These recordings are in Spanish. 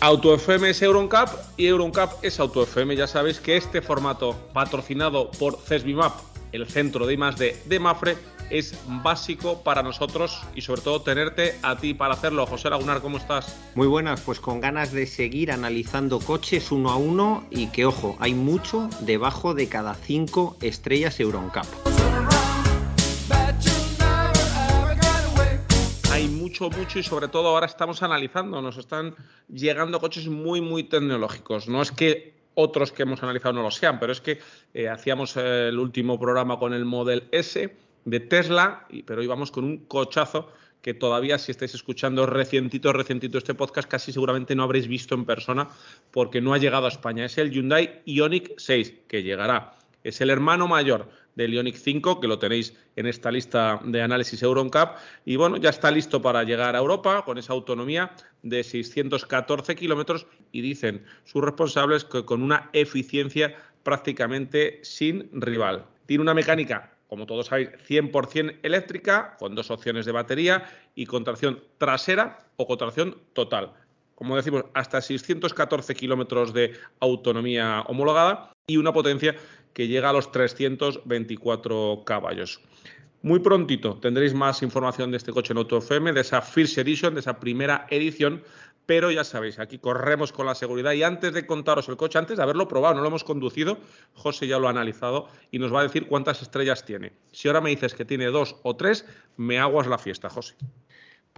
Auto FM es Euroncap y Euroncap es Auto FM. Ya sabéis que este formato patrocinado por CESBIMAP, el centro de I+D de Mafre, es básico para nosotros y sobre todo tenerte a ti para hacerlo. José Lagunar, ¿cómo estás? Muy buenas, pues con ganas de seguir analizando coches uno a uno y que ojo, hay mucho debajo de cada cinco estrellas Euroncap. Hay mucho, mucho y sobre todo ahora estamos analizando, nos están llegando coches muy, muy tecnológicos. No es que otros que hemos analizado no lo sean, pero es que eh, hacíamos el último programa con el Model S de Tesla, pero íbamos con un cochazo que todavía si estáis escuchando recientito, recientito este podcast, casi seguramente no habréis visto en persona porque no ha llegado a España. Es el Hyundai Ioniq 6, que llegará. Es el hermano mayor del Ioniq 5, que lo tenéis en esta lista de análisis Euroncap. Y bueno, ya está listo para llegar a Europa con esa autonomía de 614 kilómetros y dicen sus responsables que con una eficiencia prácticamente sin rival. Tiene una mecánica como todos sabéis, 100% eléctrica, con dos opciones de batería y con tracción trasera o con tracción total. Como decimos, hasta 614 kilómetros de autonomía homologada y una potencia que llega a los 324 caballos. Muy prontito tendréis más información de este coche en Auto FM, de esa First Edition, de esa primera edición, pero ya sabéis, aquí corremos con la seguridad y antes de contaros el coche, antes de haberlo probado, no lo hemos conducido, José ya lo ha analizado y nos va a decir cuántas estrellas tiene. Si ahora me dices que tiene dos o tres, me aguas la fiesta, José.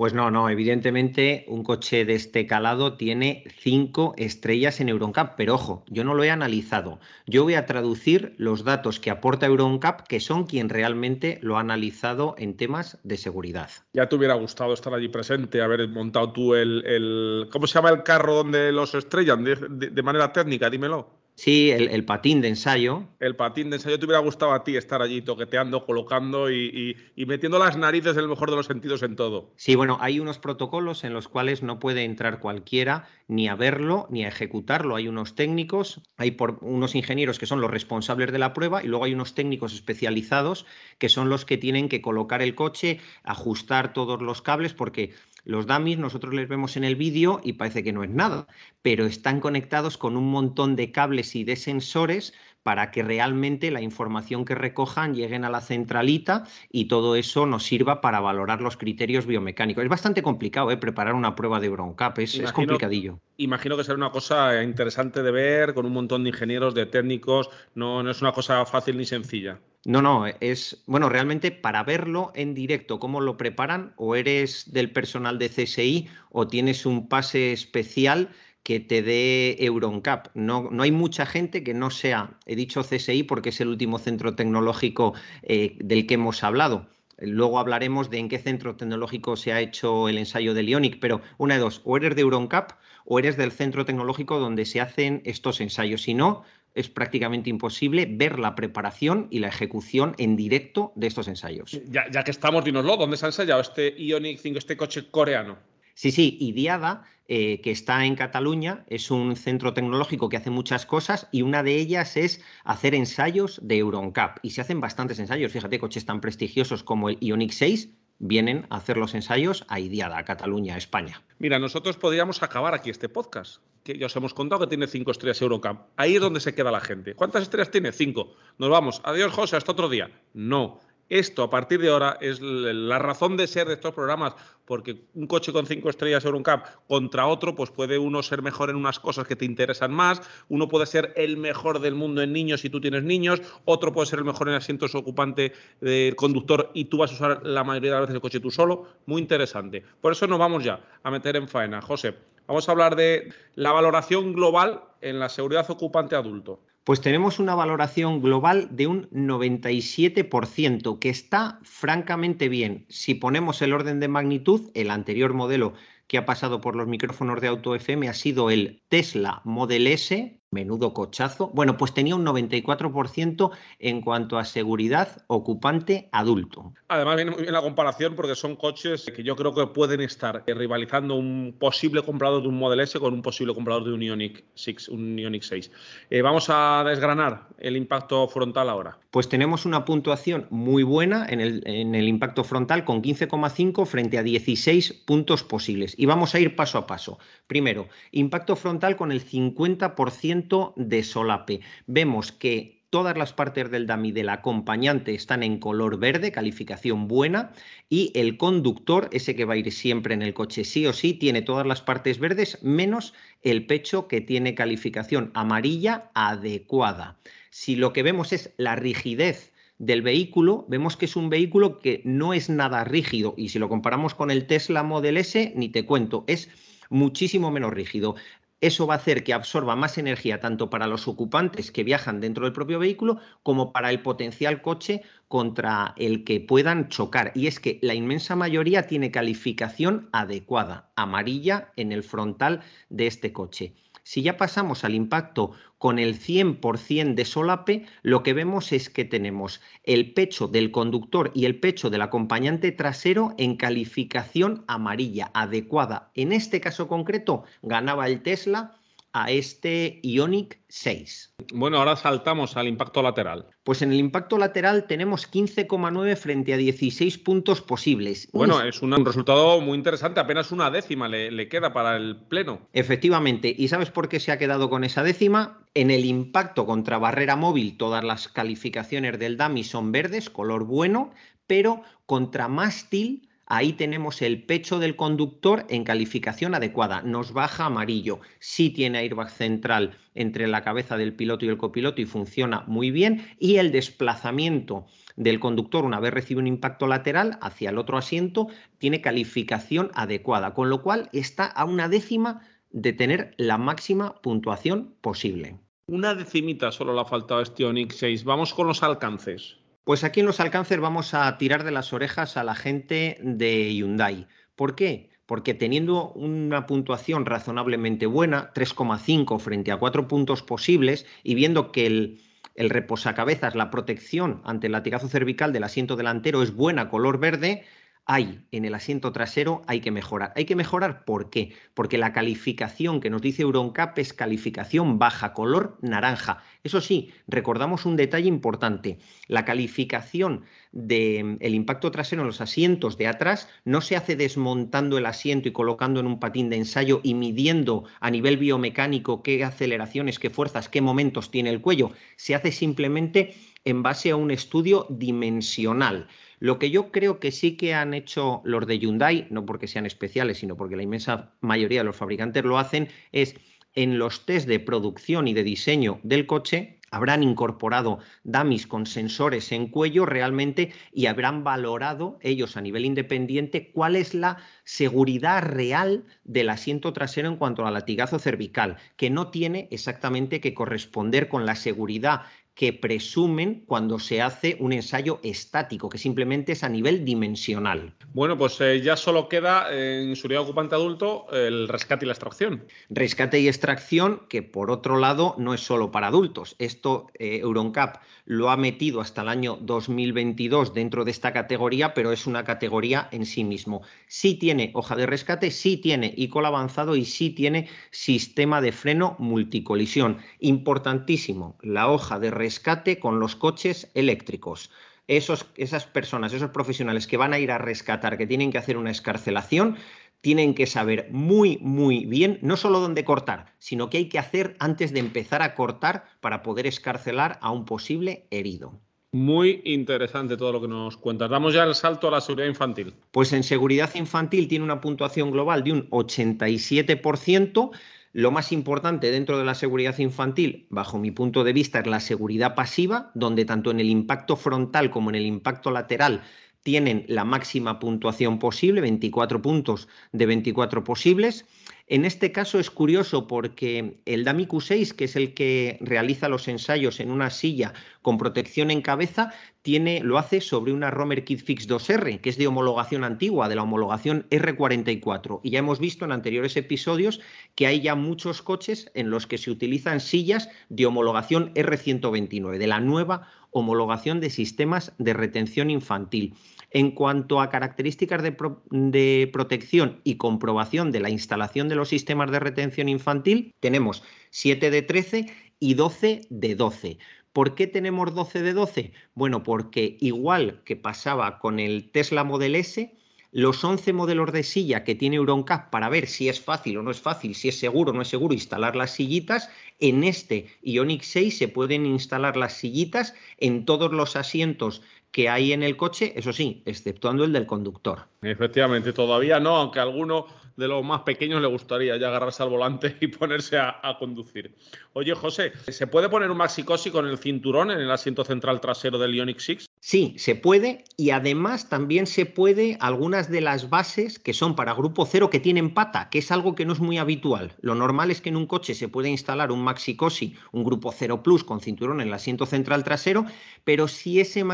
Pues no, no, evidentemente un coche de este calado tiene cinco estrellas en EuronCap, pero ojo, yo no lo he analizado. Yo voy a traducir los datos que aporta EuronCap, que son quien realmente lo ha analizado en temas de seguridad. Ya te hubiera gustado estar allí presente, haber montado tú el, ¿cómo se llama el carro donde los estrellan de manera técnica? Dímelo. Sí, el, patín de ensayo. El patín de ensayo. ¿Te hubiera gustado a ti estar allí toqueteando, colocando y, metiendo las narices en el mejor de los sentidos en todo? Sí, bueno, hay unos protocolos en los cuales no puede entrar cualquiera ni a verlo ni a ejecutarlo. Hay unos técnicos, hay por, unos ingenieros que son los responsables de la prueba y luego hay unos técnicos especializados que son los que tienen que colocar el coche, ajustar todos los cables, porque los dummies nosotros les vemos en el vídeo y parece que no es nada, pero están conectados con un montón de cables y de sensores para que realmente la información que recojan lleguen a la centralita y todo eso nos sirva para valorar los criterios biomecánicos. Es bastante complicado ¿eh? preparar una prueba de Broncap, es, es complicadillo. Imagino que será una cosa interesante de ver con un montón de ingenieros, de técnicos, no, no es una cosa fácil ni sencilla. No, no, es, bueno, realmente para verlo en directo, cómo lo preparan, o eres del personal de CSI o tienes un pase especial que te dé Euroncap. No, no hay mucha gente que no sea, he dicho CSI porque es el último centro tecnológico eh, del que hemos hablado. Luego hablaremos de en qué centro tecnológico se ha hecho el ensayo de Ionic, pero una de dos, o eres de Euroncap o eres del centro tecnológico donde se hacen estos ensayos. Si no, es prácticamente imposible ver la preparación y la ejecución en directo de estos ensayos. Ya, que estamos, dinoslo, ¿dónde se ha ensayado este Ioniq 5, este coche coreano? Sí, sí, IDIADA, eh, que está en Cataluña, es un centro tecnológico que hace muchas cosas y una de ellas es hacer ensayos de Euroncap. Y se hacen bastantes ensayos, fíjate, coches tan prestigiosos como el Ioniq 6 vienen a hacer los ensayos a Idiada, Cataluña, España. Mira, nosotros podríamos acabar aquí este podcast, que ya os hemos contado que tiene cinco estrellas Eurocamp. Ahí es donde se queda la gente. ¿Cuántas estrellas tiene? Cinco. Nos vamos. Adiós, José, hasta otro día. No. Esto, a partir de ahora, es la razón de ser de estos programas, porque un coche con cinco estrellas Euroncap contra otro, pues puede uno ser mejor en unas cosas que te interesan más, uno puede ser el mejor del mundo en niños si tú tienes niños, otro puede ser el mejor en asientos ocupante del conductor y tú vas a usar la mayoría de las veces el coche tú solo. Muy interesante. Por eso nos vamos ya a meter en faena. José, vamos a hablar de la valoración global en la seguridad ocupante adulto. Pues tenemos una valoración global de un 97%, que está francamente bien. Si ponemos el orden de magnitud, el anterior modelo que ha pasado por los micrófonos de Auto FM ha sido el Tesla Model S, Menudo cochazo. Bueno, pues tenía un 94% en cuanto a seguridad ocupante adulto. Además, viene muy bien la comparación porque son coches que yo creo que pueden estar rivalizando un posible comprador de un Model S con un posible comprador de un Ioniq 6. Un Ioniq 6. Eh, vamos a desgranar el impacto frontal ahora. Pues tenemos una puntuación muy buena en el, en el impacto frontal con 15,5 frente a 16 puntos posibles. Y vamos a ir paso a paso. Primero, impacto frontal con el 50% de solape. Vemos que todas las partes del dummy del acompañante están en color verde, calificación buena, y el conductor, ese que va a ir siempre en el coche sí o sí, tiene todas las partes verdes menos el pecho que tiene calificación amarilla adecuada. Si lo que vemos es la rigidez del vehículo, vemos que es un vehículo que no es nada rígido y si lo comparamos con el Tesla Model S, ni te cuento, es muchísimo menos rígido. Eso va a hacer que absorba más energía tanto para los ocupantes que viajan dentro del propio vehículo como para el potencial coche contra el que puedan chocar. Y es que la inmensa mayoría tiene calificación adecuada, amarilla en el frontal de este coche. Si ya pasamos al impacto con el 100% de solape, lo que vemos es que tenemos el pecho del conductor y el pecho del acompañante trasero en calificación amarilla adecuada. En este caso concreto ganaba el Tesla a este Ionic 6. Bueno, ahora saltamos al impacto lateral. Pues en el impacto lateral tenemos 15,9 frente a 16 puntos posibles. Bueno, es un resultado muy interesante, apenas una décima le, le, queda para el pleno. Efectivamente, ¿y sabes por qué se ha quedado con esa décima? En el impacto contra barrera móvil, todas las calificaciones del DAMI son verdes, color bueno, pero contra mástil Ahí tenemos el pecho del conductor en calificación adecuada. Nos baja amarillo. Sí tiene airbag central entre la cabeza del piloto y el copiloto y funciona muy bien. Y el desplazamiento del conductor una vez recibe un impacto lateral hacia el otro asiento tiene calificación adecuada. Con lo cual está a una décima de tener la máxima puntuación posible. Una decimita solo le ha faltado a este Onix 6. Vamos con los alcances. Pues aquí en los alcances vamos a tirar de las orejas a la gente de Hyundai. ¿Por qué? Porque teniendo una puntuación razonablemente buena, 3,5 frente a 4 puntos posibles, y viendo que el, el reposacabezas, la protección ante el latigazo cervical del asiento delantero es buena, color verde, hay en el asiento trasero, hay que mejorar. Hay que mejorar, ¿por qué? Porque la calificación que nos dice EuronCap es calificación baja, color naranja. Eso sí, recordamos un detalle importante. La calificación del impacto trasero en los asientos de atrás no se hace desmontando el asiento y colocando en un patín de ensayo y midiendo a nivel biomecánico qué aceleraciones, qué fuerzas, qué momentos tiene el cuello. Se hace simplemente en base a un estudio dimensional. Lo que yo creo que sí que han hecho los de Hyundai, no porque sean especiales, sino porque la inmensa mayoría de los fabricantes lo hacen, es en los test de producción y de diseño del coche, habrán incorporado dummies con sensores en cuello realmente y habrán valorado ellos a nivel independiente cuál es la seguridad real del asiento trasero en cuanto al latigazo cervical, que no tiene exactamente que corresponder con la seguridad que presumen cuando se hace un ensayo estático, que simplemente es a nivel dimensional. Bueno, pues eh, ya solo queda en seguridad ocupante adulto el rescate y la extracción. Rescate y extracción, que por otro lado no es solo para adultos. Esto eh, Euroncap lo ha metido hasta el año 2022 dentro de esta categoría, pero es una categoría en sí mismo. Sí tiene hoja de rescate, sí tiene ICOL avanzado y sí tiene sistema de freno multicolisión. Importantísimo, la hoja de rescate rescate con los coches eléctricos. Esos, esas personas, esos profesionales que van a ir a rescatar, que tienen que hacer una escarcelación, tienen que saber muy, muy bien no solo dónde cortar, sino qué hay que hacer antes de empezar a cortar para poder escarcelar a un posible herido. Muy interesante todo lo que nos cuentas. Damos ya el salto a la seguridad infantil. Pues en seguridad infantil tiene una puntuación global de un 87%. Lo más importante dentro de la seguridad infantil, bajo mi punto de vista, es la seguridad pasiva, donde tanto en el impacto frontal como en el impacto lateral tienen la máxima puntuación posible, 24 puntos de 24 posibles. En este caso es curioso porque el DAMI Q6, que es el que realiza los ensayos en una silla con protección en cabeza, tiene, lo hace sobre una Romer Kit Fix 2R, que es de homologación antigua, de la homologación R44. Y ya hemos visto en anteriores episodios que hay ya muchos coches en los que se utilizan sillas de homologación R129, de la nueva homologación de sistemas de retención infantil. En cuanto a características de, protección y comprobación de la instalación de los sistemas de retención infantil, tenemos 7 de 13 y 12 de 12. ¿Por qué tenemos 12 de 12? Bueno, porque igual que pasaba con el Tesla Model S, los 11 modelos de silla que tiene EuronCap para ver si es fácil o no es fácil, si es seguro o no es seguro instalar las sillitas, en este Ioniq 6 se pueden instalar las sillitas en todos los asientos que hay en el coche, eso sí, exceptuando el del conductor. Efectivamente, todavía no, aunque a alguno de los más pequeños le gustaría ya agarrarse al volante y ponerse a, conducir. Oye, José, ¿se puede poner un maxicosi con el cinturón en el asiento central trasero del Ioniq 6? Sí, se puede y además también se puede algunas de las bases que son para grupo cero que tienen pata, que es algo que no es muy habitual. Lo normal es que en un coche se puede instalar un maxicosi, un grupo cero plus con cinturón en el asiento central trasero, pero si ese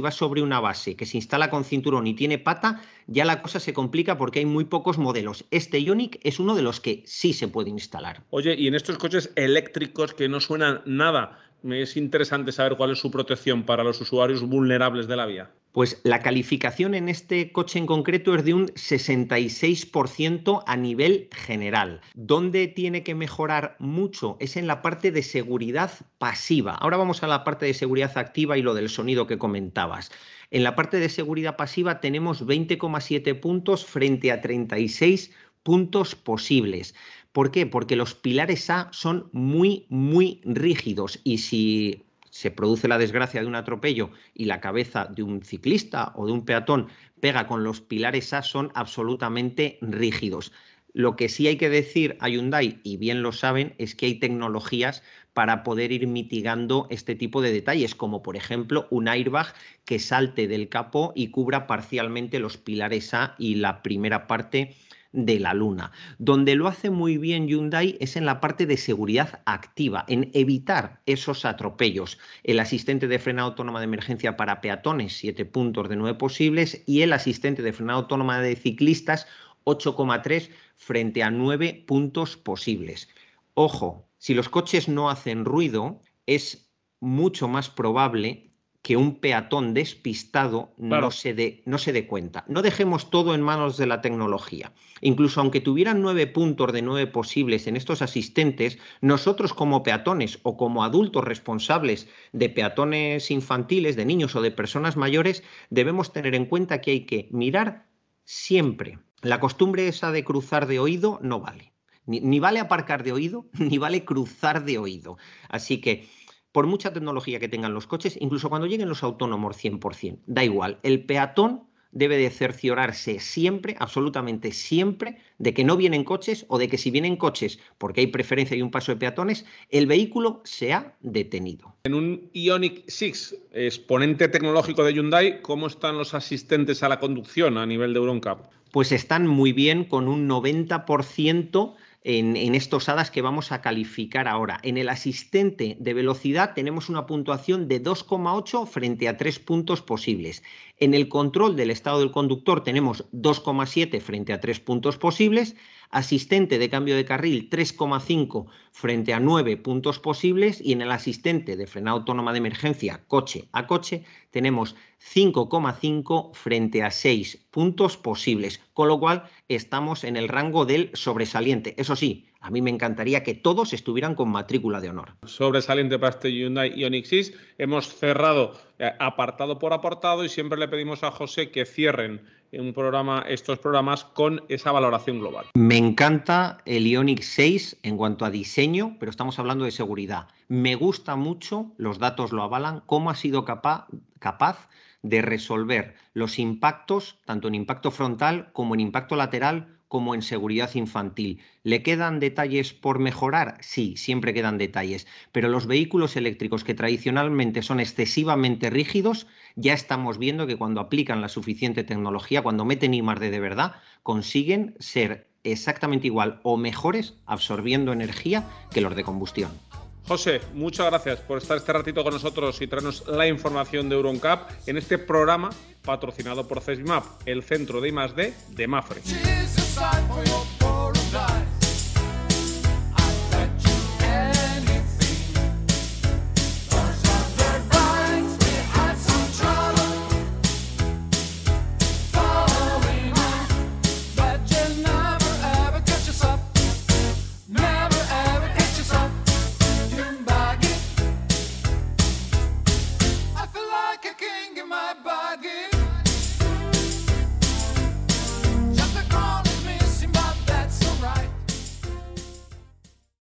va sobre una base que se instala con cinturón y tiene pata, ya la cosa se complica porque hay muy pocos modelos. Este Ionic es uno de los que sí se puede instalar. Oye, y en estos coches eléctricos que no suenan nada, es interesante saber cuál es su protección para los usuarios vulnerables de la vía. Pues la calificación en este coche en concreto es de un 66% a nivel general. ¿Dónde tiene que mejorar mucho? Es en la parte de seguridad pasiva. Ahora vamos a la parte de seguridad activa y lo del sonido que comentabas. En la parte de seguridad pasiva tenemos 20,7 puntos frente a 36 puntos posibles. ¿Por qué? Porque los pilares A son muy, muy rígidos y si se produce la desgracia de un atropello y la cabeza de un ciclista o de un peatón pega con los pilares A son absolutamente rígidos. Lo que sí hay que decir a Hyundai, y bien lo saben, es que hay tecnologías para poder ir mitigando este tipo de detalles, como por ejemplo un airbag que salte del capó y cubra parcialmente los pilares A y la primera parte de la Luna. Donde lo hace muy bien Hyundai es en la parte de seguridad activa, en evitar esos atropellos. El asistente de frenado autónoma de emergencia para peatones, 7 puntos de 9 posibles, y el asistente de frenado autónoma de ciclistas, 8,3 frente a 9 puntos posibles. Ojo, si los coches no hacen ruido, es mucho más probable que un peatón despistado no, se dé, no se dé cuenta. No dejemos todo en manos de la tecnología. Incluso aunque tuvieran nueve puntos de nueve posibles en estos asistentes, nosotros como peatones o como adultos responsables de peatones infantiles, de niños o de personas mayores, debemos tener en cuenta que hay que mirar siempre. La costumbre esa de cruzar de oído no vale. Ni, ni vale aparcar de oído, ni vale cruzar de oído. Así que por mucha tecnología que tengan los coches, incluso cuando lleguen los autónomos 100%, da igual, el peatón debe de cerciorarse siempre, absolutamente siempre, de que no vienen coches o de que si vienen coches, porque hay preferencia y un paso de peatones, el vehículo se ha detenido. En un Ionic 6, exponente tecnológico de Hyundai, ¿cómo están los asistentes a la conducción a nivel de EuronCap? Pues están muy bien, con un 90% en, estos hadas que vamos a calificar ahora. En el asistente de velocidad tenemos una puntuación de 2,8 frente a 3 puntos posibles. En el control del estado del conductor tenemos 2,7 frente a 3 puntos posibles asistente de cambio de carril 3,5 frente a 9 puntos posibles y en el asistente de frenado autónoma de emergencia coche a coche tenemos 5,5 frente a 6 puntos posibles, con lo cual estamos en el rango del sobresaliente. Eso sí, a mí me encantaría que todos estuvieran con matrícula de honor. Sobresaliente para este Hyundai Ioniq 6. Hemos cerrado eh, apartado por apartado y siempre le pedimos a José que cierren un programa, estos programas con esa valoración global. Me encanta el Ioniq 6 en cuanto a diseño, pero estamos hablando de seguridad. Me gusta mucho, los datos lo avalan, cómo ha sido capaz, capaz de resolver los impactos, tanto en impacto frontal como en impacto lateral, como en seguridad infantil. ¿Le quedan detalles por mejorar? Sí, siempre quedan detalles, pero los vehículos eléctricos que tradicionalmente son excesivamente rígidos, ya estamos viendo que cuando aplican la suficiente tecnología, cuando meten I+D de verdad, consiguen ser exactamente igual o mejores absorbiendo energía que los de combustión. José, muchas gracias por estar este ratito con nosotros y traernos la información de EuronCap en este programa patrocinado por CESBIMAP, el centro de I+D de Mafre.